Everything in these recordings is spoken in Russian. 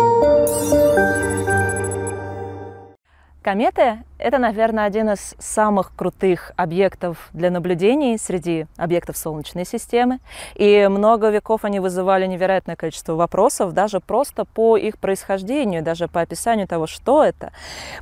嗯。Кометы – это, наверное, один из самых крутых объектов для наблюдений среди объектов Солнечной системы. И много веков они вызывали невероятное количество вопросов, даже просто по их происхождению, даже по описанию того, что это.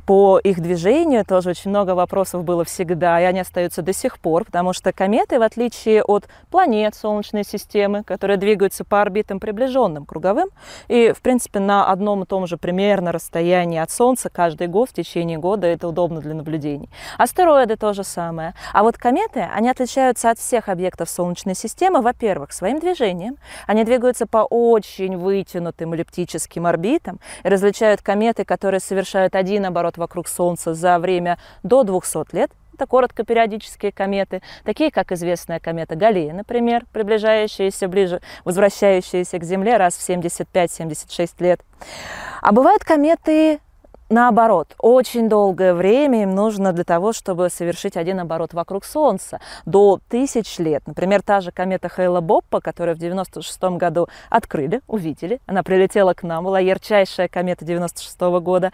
По их движению тоже очень много вопросов было всегда, и они остаются до сих пор, потому что кометы, в отличие от планет Солнечной системы, которые двигаются по орбитам приближенным круговым, и, в принципе, на одном и том же примерно расстоянии от Солнца каждый год в течение года это удобно для наблюдений. Астероиды то же самое. А вот кометы, они отличаются от всех объектов Солнечной системы, во-первых, своим движением. Они двигаются по очень вытянутым эллиптическим орбитам различают кометы, которые совершают один оборот вокруг Солнца за время до 200 лет, это короткопериодические кометы, такие как известная комета Галлея, например, приближающаяся ближе, возвращающаяся к Земле раз в 75-76 лет. А бывают кометы Наоборот, очень долгое время им нужно для того, чтобы совершить один оборот вокруг Солнца, до тысяч лет. Например, та же комета Хейла Боппа, которую в 96 году открыли, увидели. Она прилетела к нам, была ярчайшая комета 96 года.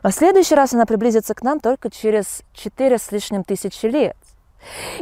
А в следующий раз она приблизится к нам только через 4 с лишним тысячи лет.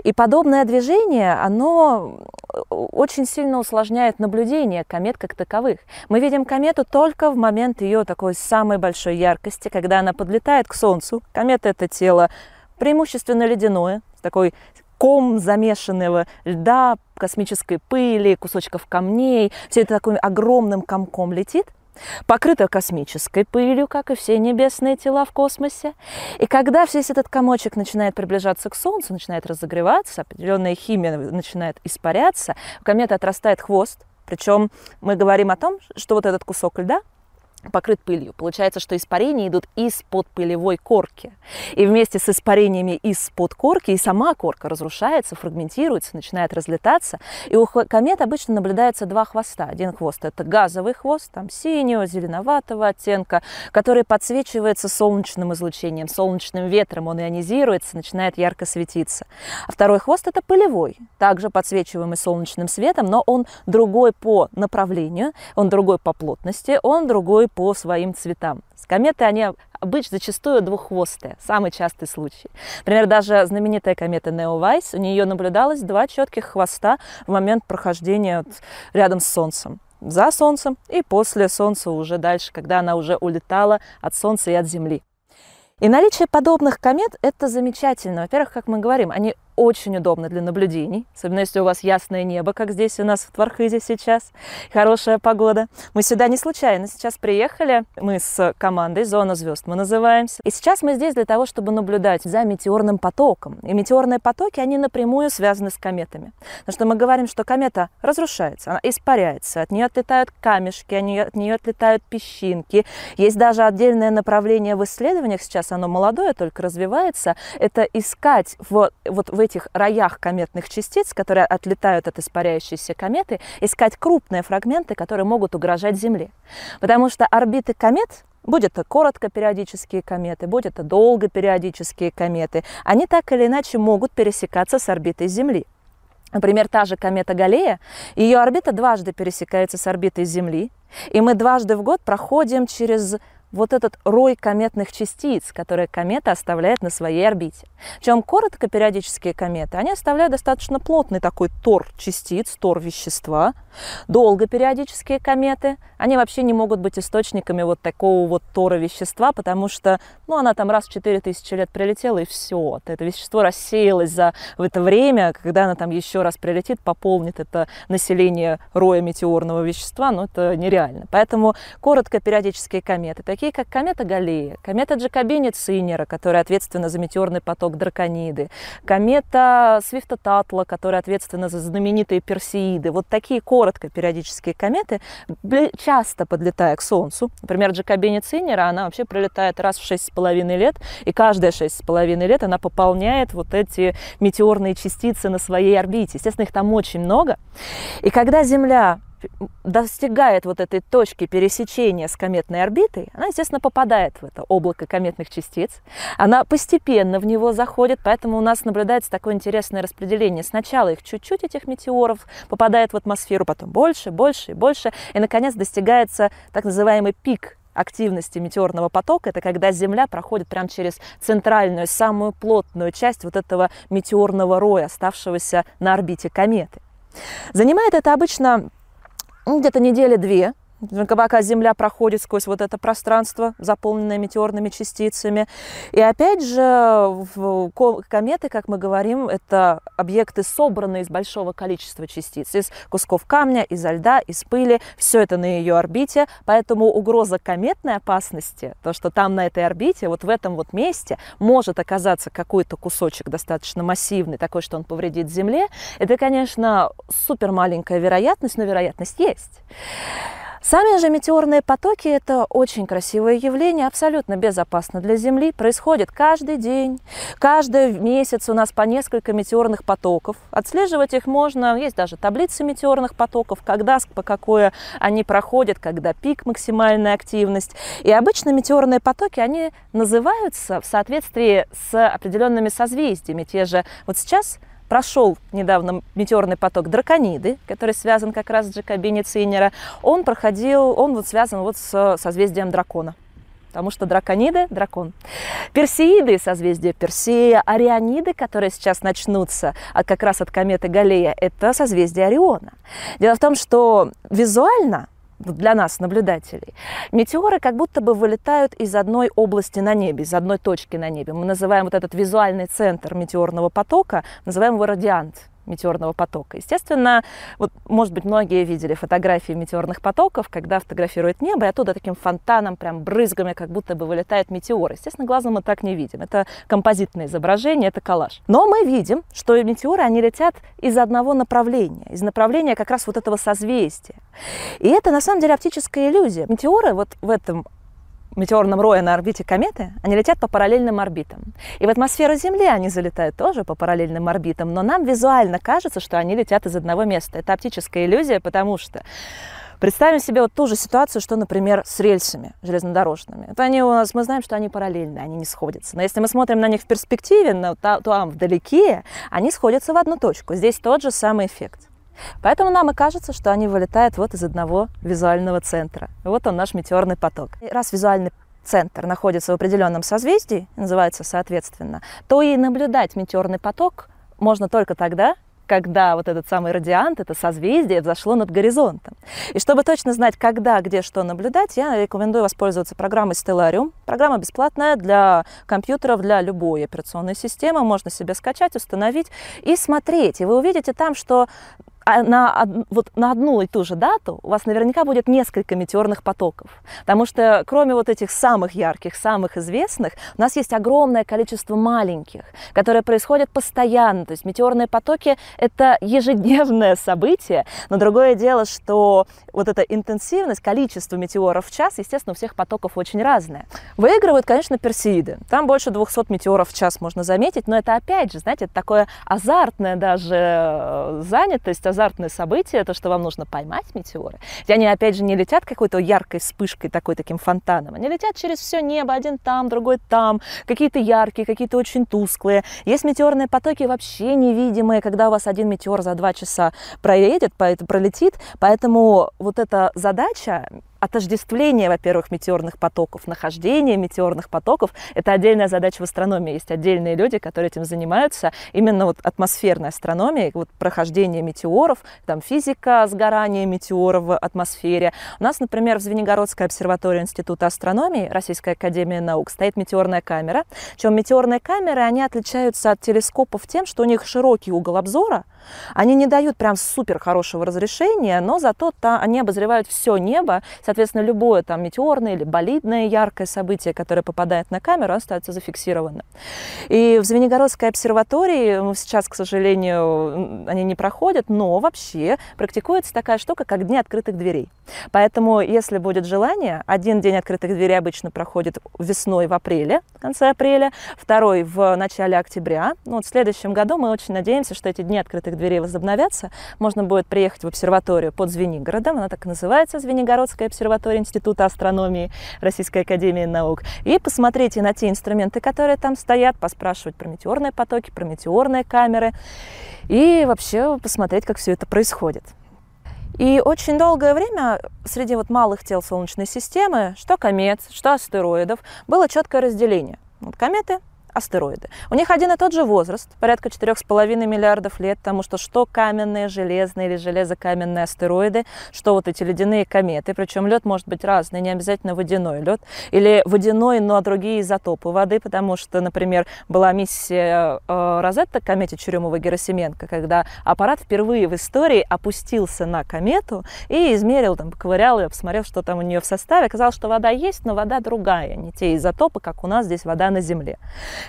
И подобное движение, оно э, очень сильно усложняет наблюдение комет как таковых. Мы видим комету только в момент ее такой самой большой яркости, когда она подлетает к Солнцу. Комета – это тело преимущественно ледяное, такой ком замешанного льда, космической пыли, кусочков камней. Все это таким огромным комком летит – покрыта космической пылью, как и все небесные тела в космосе. И когда весь этот комочек начинает приближаться к Солнцу, начинает разогреваться, определенная химия начинает испаряться, у кометы отрастает хвост, причем мы говорим о том, что вот этот кусок льда покрыт пылью. Получается, что испарения идут из-под пылевой корки. И вместе с испарениями из-под корки и сама корка разрушается, фрагментируется, начинает разлетаться. И у комет обычно наблюдается два хвоста. Один хвост – это газовый хвост, там синего, зеленоватого оттенка, который подсвечивается солнечным излучением, солнечным ветром, он ионизируется, начинает ярко светиться. А второй хвост – это пылевой, также подсвечиваемый солнечным светом, но он другой по направлению, он другой по плотности, он другой по своим цветам. Кометы, они обычно зачастую двуххвостые, самый частый случай. Например, даже знаменитая комета Неовайс, у нее наблюдалось два четких хвоста в момент прохождения рядом с Солнцем за Солнцем и после Солнца уже дальше, когда она уже улетала от Солнца и от Земли. И наличие подобных комет – это замечательно. Во-первых, как мы говорим, они очень удобно для наблюдений, особенно если у вас ясное небо, как здесь у нас в Твархызе сейчас, хорошая погода. Мы сюда не случайно сейчас приехали, мы с командой «Зона звезд» мы называемся. И сейчас мы здесь для того, чтобы наблюдать за метеорным потоком. И метеорные потоки, они напрямую связаны с кометами. Потому что мы говорим, что комета разрушается, она испаряется, от нее отлетают камешки, от нее отлетают песчинки. Есть даже отдельное направление в исследованиях, сейчас оно молодое, только развивается, это искать в, вот в этих роях кометных частиц, которые отлетают от испаряющейся кометы, искать крупные фрагменты, которые могут угрожать Земле. Потому что орбиты комет Будь это короткопериодические кометы, будь это долгопериодические кометы, они так или иначе могут пересекаться с орбитой Земли. Например, та же комета Галлея, ее орбита дважды пересекается с орбитой Земли, и мы дважды в год проходим через вот этот рой кометных частиц, которые комета оставляет на своей орбите. Причем коротко периодические кометы, они оставляют достаточно плотный такой тор частиц, тор вещества. Долго периодические кометы, они вообще не могут быть источниками вот такого вот тора вещества, потому что, ну, она там раз в 4000 лет прилетела, и все. Это вещество рассеялось за в это время, когда она там еще раз прилетит, пополнит это население роя метеорного вещества, ну, это нереально. Поэтому коротко периодические кометы, такие как комета Галлея, комета Джакобини Цинера, которая ответственна за метеорный поток Дракониды, комета Свифта Татла, которая ответственна за знаменитые Персеиды. Вот такие коротко периодические кометы, часто подлетая к Солнцу, например, Джакобини Цинера, она вообще прилетает раз в шесть с половиной лет, и каждые шесть с половиной лет она пополняет вот эти метеорные частицы на своей орбите. Естественно, их там очень много. И когда Земля достигает вот этой точки пересечения с кометной орбитой, она, естественно, попадает в это облако кометных частиц. Она постепенно в него заходит, поэтому у нас наблюдается такое интересное распределение. Сначала их чуть-чуть, этих метеоров, попадает в атмосферу, потом больше, больше и больше, и, наконец, достигается так называемый пик активности метеорного потока, это когда Земля проходит прямо через центральную, самую плотную часть вот этого метеорного роя, оставшегося на орбите кометы. Занимает это обычно где-то недели две, пока Земля проходит сквозь вот это пространство, заполненное метеорными частицами. И опять же, кометы, как мы говорим, это объекты, собранные из большого количества частиц, из кусков камня, из льда, из пыли. Все это на ее орбите, поэтому угроза кометной опасности, то, что там на этой орбите, вот в этом вот месте может оказаться какой-то кусочек достаточно массивный, такой, что он повредит Земле, это, конечно, супер маленькая вероятность, но вероятность есть. Сами же метеорные потоки – это очень красивое явление, абсолютно безопасно для Земли. Происходит каждый день, каждый месяц у нас по несколько метеорных потоков. Отслеживать их можно, есть даже таблицы метеорных потоков, когда, по какое они проходят, когда пик максимальная активность. И обычно метеорные потоки, они называются в соответствии с определенными созвездиями. Те же, вот сейчас – прошел недавно метеорный поток Дракониды, который связан как раз с Джакобини Циннера, он проходил, он вот связан вот с созвездием дракона. Потому что дракониды – дракон. Персеиды – созвездие Персея. Ориониды, которые сейчас начнутся от, как раз от кометы Галлея, это созвездие Ориона. Дело в том, что визуально для нас, наблюдателей. Метеоры как будто бы вылетают из одной области на небе, из одной точки на небе. Мы называем вот этот визуальный центр метеорного потока, называем его радиант метеорного потока. Естественно, вот, может быть, многие видели фотографии метеорных потоков, когда фотографируют небо, и оттуда таким фонтаном, прям брызгами, как будто бы вылетает метеор. Естественно, глазом мы так не видим. Это композитное изображение, это коллаж. Но мы видим, что метеоры, они летят из одного направления, из направления как раз вот этого созвездия. И это, на самом деле, оптическая иллюзия. Метеоры вот в этом метеорном рое на орбите кометы, они летят по параллельным орбитам. И в атмосферу Земли они залетают тоже по параллельным орбитам, но нам визуально кажется, что они летят из одного места. Это оптическая иллюзия, потому что Представим себе вот ту же ситуацию, что, например, с рельсами железнодорожными. Это они у нас, мы знаем, что они параллельны, они не сходятся. Но если мы смотрим на них в перспективе, на, там вдалеке, они сходятся в одну точку. Здесь тот же самый эффект. Поэтому нам и кажется, что они вылетают вот из одного визуального центра. Вот он наш метеорный поток. И раз визуальный центр находится в определенном созвездии, называется соответственно, то и наблюдать метеорный поток можно только тогда, когда вот этот самый радиант, это созвездие, взошло над горизонтом. И чтобы точно знать, когда, где, что наблюдать, я рекомендую воспользоваться программой Stellarium. Программа бесплатная для компьютеров, для любой операционной системы. Можно себе скачать, установить и смотреть. И вы увидите там, что на, вот на одну и ту же дату у вас наверняка будет несколько метеорных потоков. Потому что кроме вот этих самых ярких, самых известных, у нас есть огромное количество маленьких, которые происходят постоянно. То есть метеорные потоки – это ежедневное событие. Но другое дело, что вот эта интенсивность, количество метеоров в час, естественно, у всех потоков очень разное. Выигрывают, конечно, персеиды. Там больше 200 метеоров в час можно заметить, но это опять же, знаете, это такое азартное даже э, занятость, азартное событие, то, что вам нужно поймать метеоры. И они, опять же, не летят какой-то яркой вспышкой, такой таким фонтаном. Они летят через все небо, один там, другой там, какие-то яркие, какие-то очень тусклые. Есть метеорные потоки вообще невидимые, когда у вас один метеор за два часа проедет, пролетит. Поэтому вот эта задача отождествление, во-первых, метеорных потоков, нахождение метеорных потоков – это отдельная задача в астрономии. Есть отдельные люди, которые этим занимаются. Именно вот атмосферной астрономией, вот прохождение метеоров, там физика сгорания метеоров в атмосфере. У нас, например, в Звенигородской обсерватории Института астрономии Российской академии наук стоит метеорная камера. Причем метеорные камеры, они отличаются от телескопов тем, что у них широкий угол обзора, они не дают прям супер хорошего разрешения, но зато -то они обозревают все небо, Соответственно, любое там метеорное или болидное яркое событие, которое попадает на камеру, остается зафиксировано. И в Звенигородской обсерватории сейчас, к сожалению, они не проходят, но вообще практикуется такая штука, как дни открытых дверей. Поэтому, если будет желание, один день открытых дверей обычно проходит весной в апреле, в конце апреля, второй в начале октября. Ну, вот в следующем году мы очень надеемся, что эти дни открытых дверей возобновятся. Можно будет приехать в обсерваторию под Звенигородом, она так и называется, Звенигородская обсерватория Института астрономии Российской Академии Наук, и посмотреть на те инструменты, которые там стоят, поспрашивать про метеорные потоки, про метеорные камеры и вообще посмотреть, как все это происходит. И очень долгое время среди вот малых тел Солнечной системы, что комет, что астероидов, было четкое разделение. Вот кометы астероиды. У них один и тот же возраст, порядка 4,5 миллиардов лет, потому что что каменные, железные или железокаменные астероиды, что вот эти ледяные кометы, причем лед может быть разный, не обязательно водяной лед, или водяной, но другие изотопы воды, потому что, например, была миссия э, Розетта к комете Чурюмова-Герасименко, когда аппарат впервые в истории опустился на комету и измерил, там, поковырял ее, посмотрел, что там у нее в составе. Оказалось, что вода есть, но вода другая, не те изотопы, как у нас здесь вода на Земле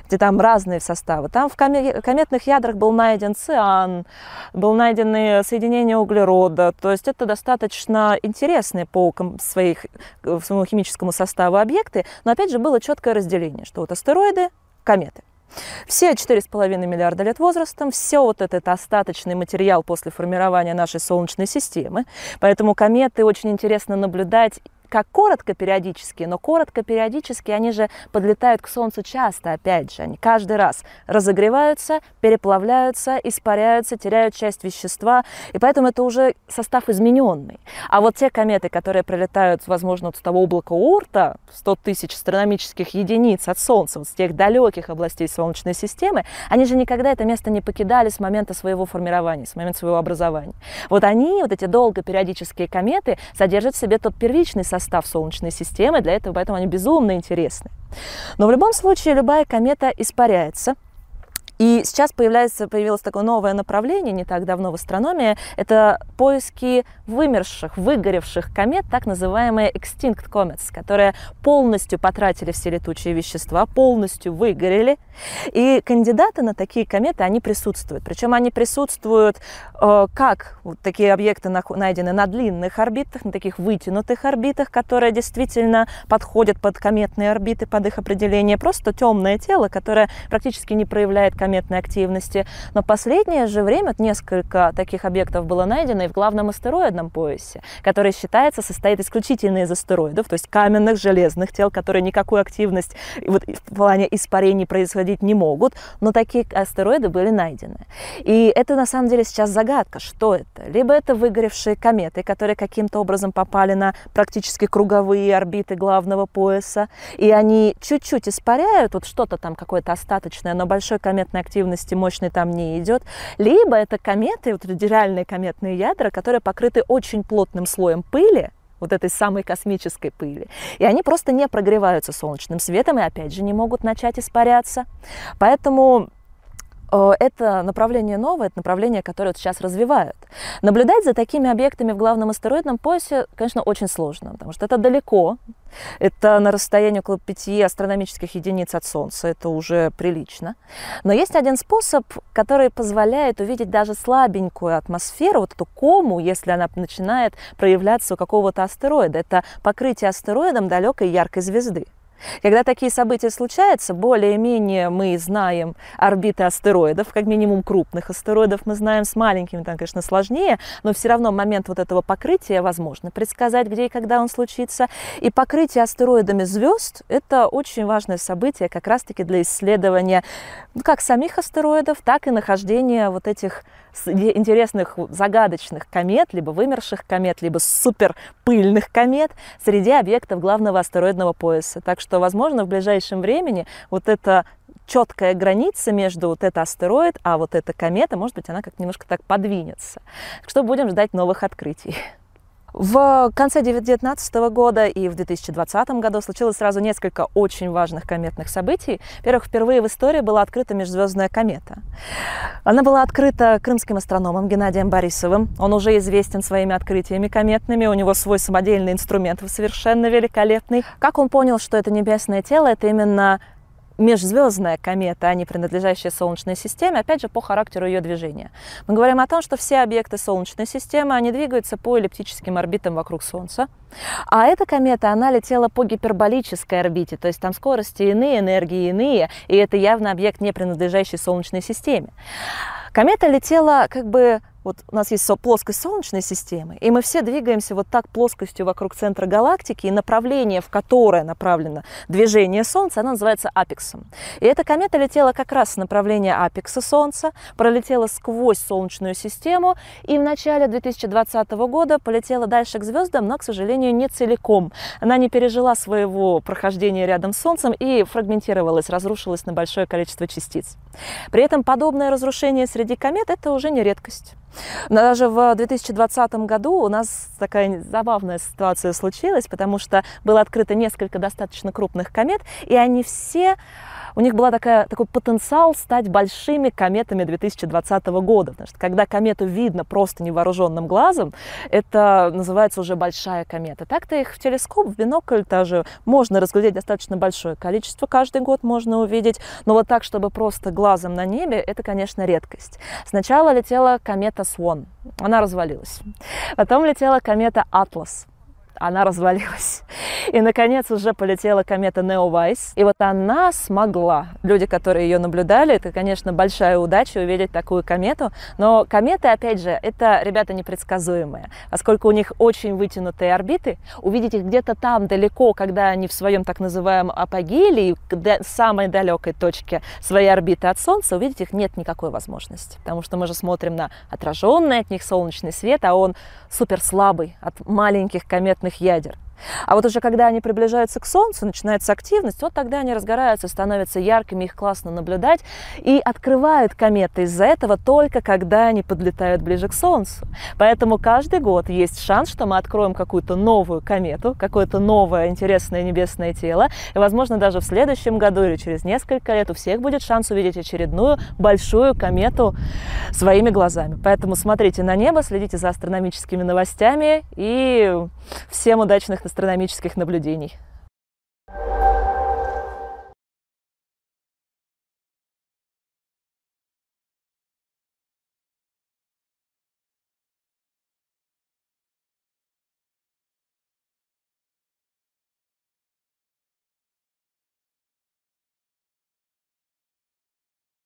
где там разные составы. Там в кометных ядрах был найден циан, был найдены соединения углерода. То есть это достаточно интересные по своих, своему химическому составу объекты. Но опять же было четкое разделение, что вот астероиды, кометы. Все 4,5 миллиарда лет возрастом, все вот этот остаточный материал после формирования нашей Солнечной системы. Поэтому кометы очень интересно наблюдать как коротко периодически, но коротко периодически они же подлетают к Солнцу часто, опять же, они каждый раз разогреваются, переплавляются, испаряются, теряют часть вещества, и поэтому это уже состав измененный. А вот те кометы, которые пролетают, возможно, вот с того облака Урта, 100 тысяч астрономических единиц от Солнца, вот с тех далеких областей Солнечной системы, они же никогда это место не покидали с момента своего формирования, с момента своего образования. Вот они, вот эти долгопериодические кометы, содержат в себе тот первичный состав, состав Солнечной системы, для этого поэтому они безумно интересны. Но в любом случае любая комета испаряется, и сейчас появляется, появилось такое новое направление не так давно в астрономии. Это поиски вымерших, выгоревших комет, так называемые extinct comets, которые полностью потратили все летучие вещества, полностью выгорели. И кандидаты на такие кометы, они присутствуют. Причем они присутствуют э, как вот такие объекты найдены на длинных орбитах, на таких вытянутых орбитах, которые действительно подходят под кометные орбиты, под их определение. Просто темное тело, которое практически не проявляет комет кометной активности. Но последнее же время несколько таких объектов было найдено и в главном астероидном поясе, который считается состоит исключительно из астероидов, то есть каменных, железных тел, которые никакую активность вот, в плане испарений происходить не могут, но такие астероиды были найдены. И это на самом деле сейчас загадка, что это. Либо это выгоревшие кометы, которые каким-то образом попали на практически круговые орбиты главного пояса, и они чуть-чуть испаряют, вот что-то там какое-то остаточное, но большой кометной активности мощной там не идет, либо это кометы, вот реальные кометные ядра, которые покрыты очень плотным слоем пыли, вот этой самой космической пыли. И они просто не прогреваются солнечным светом и опять же не могут начать испаряться. Поэтому это направление новое, это направление, которое вот сейчас развивают. Наблюдать за такими объектами в главном астероидном поясе, конечно, очень сложно, потому что это далеко, это на расстоянии около пяти астрономических единиц от Солнца, это уже прилично. Но есть один способ, который позволяет увидеть даже слабенькую атмосферу, вот эту кому, если она начинает проявляться у какого-то астероида. Это покрытие астероидом далекой яркой звезды. Когда такие события случаются, более-менее мы знаем орбиты астероидов, как минимум крупных астероидов мы знаем, с маленькими там, конечно, сложнее, но все равно момент вот этого покрытия возможно предсказать, где и когда он случится. И покрытие астероидами звезд – это очень важное событие как раз-таки для исследования ну, как самих астероидов, так и нахождения вот этих интересных загадочных комет, либо вымерших комет, либо суперпыльных комет среди объектов главного астероидного пояса. Так что, возможно, в ближайшем времени вот эта четкая граница между вот это астероид, а вот эта комета, может быть, она как немножко так подвинется. Что будем ждать новых открытий. В конце 2019 года и в 2020 году случилось сразу несколько очень важных кометных событий. Во-первых, впервые в истории была открыта межзвездная комета. Она была открыта крымским астрономом Геннадием Борисовым. Он уже известен своими открытиями кометными, у него свой самодельный инструмент совершенно великолепный. Как он понял, что это небесное тело, это именно межзвездная комета, а не принадлежащая Солнечной системе, опять же, по характеру ее движения. Мы говорим о том, что все объекты Солнечной системы, они двигаются по эллиптическим орбитам вокруг Солнца. А эта комета, она летела по гиперболической орбите, то есть там скорости иные, энергии иные, и это явно объект, не принадлежащий Солнечной системе. Комета летела как бы вот у нас есть плоскость Солнечной системы, и мы все двигаемся вот так плоскостью вокруг центра галактики, и направление, в которое направлено движение Солнца, оно называется апексом. И эта комета летела как раз с направления апекса Солнца, пролетела сквозь Солнечную систему, и в начале 2020 года полетела дальше к звездам, но, к сожалению, не целиком. Она не пережила своего прохождения рядом с Солнцем и фрагментировалась, разрушилась на большое количество частиц. При этом подобное разрушение среди комет – это уже не редкость. Но даже в 2020 году у нас такая забавная ситуация случилась, потому что было открыто несколько достаточно крупных комет, и они все у них был такая, такой потенциал стать большими кометами 2020 года. Потому что когда комету видно просто невооруженным глазом, это называется уже большая комета. Так-то их в телескоп, в бинокль даже можно разглядеть достаточно большое количество, каждый год можно увидеть. Но вот так, чтобы просто глазом на небе, это, конечно, редкость. Сначала летела комета Swan, она развалилась. Потом летела комета Атлас, она развалилась. И, наконец, уже полетела комета Неовайс. И вот она смогла. Люди, которые ее наблюдали, это, конечно, большая удача увидеть такую комету. Но кометы, опять же, это ребята непредсказуемые. Поскольку у них очень вытянутые орбиты, увидеть их где-то там далеко, когда они в своем так называемом апогее или самой далекой точке своей орбиты от Солнца, увидеть их нет никакой возможности. Потому что мы же смотрим на отраженный от них солнечный свет, а он супер слабый от маленьких кометных атомных ядер. А вот уже когда они приближаются к Солнцу, начинается активность, вот тогда они разгораются, становятся яркими, их классно наблюдать, и открывают кометы из-за этого только когда они подлетают ближе к Солнцу. Поэтому каждый год есть шанс, что мы откроем какую-то новую комету, какое-то новое интересное небесное тело, и, возможно, даже в следующем году или через несколько лет у всех будет шанс увидеть очередную большую комету своими глазами. Поэтому смотрите на небо, следите за астрономическими новостями и всем удачных астрономических наблюдений.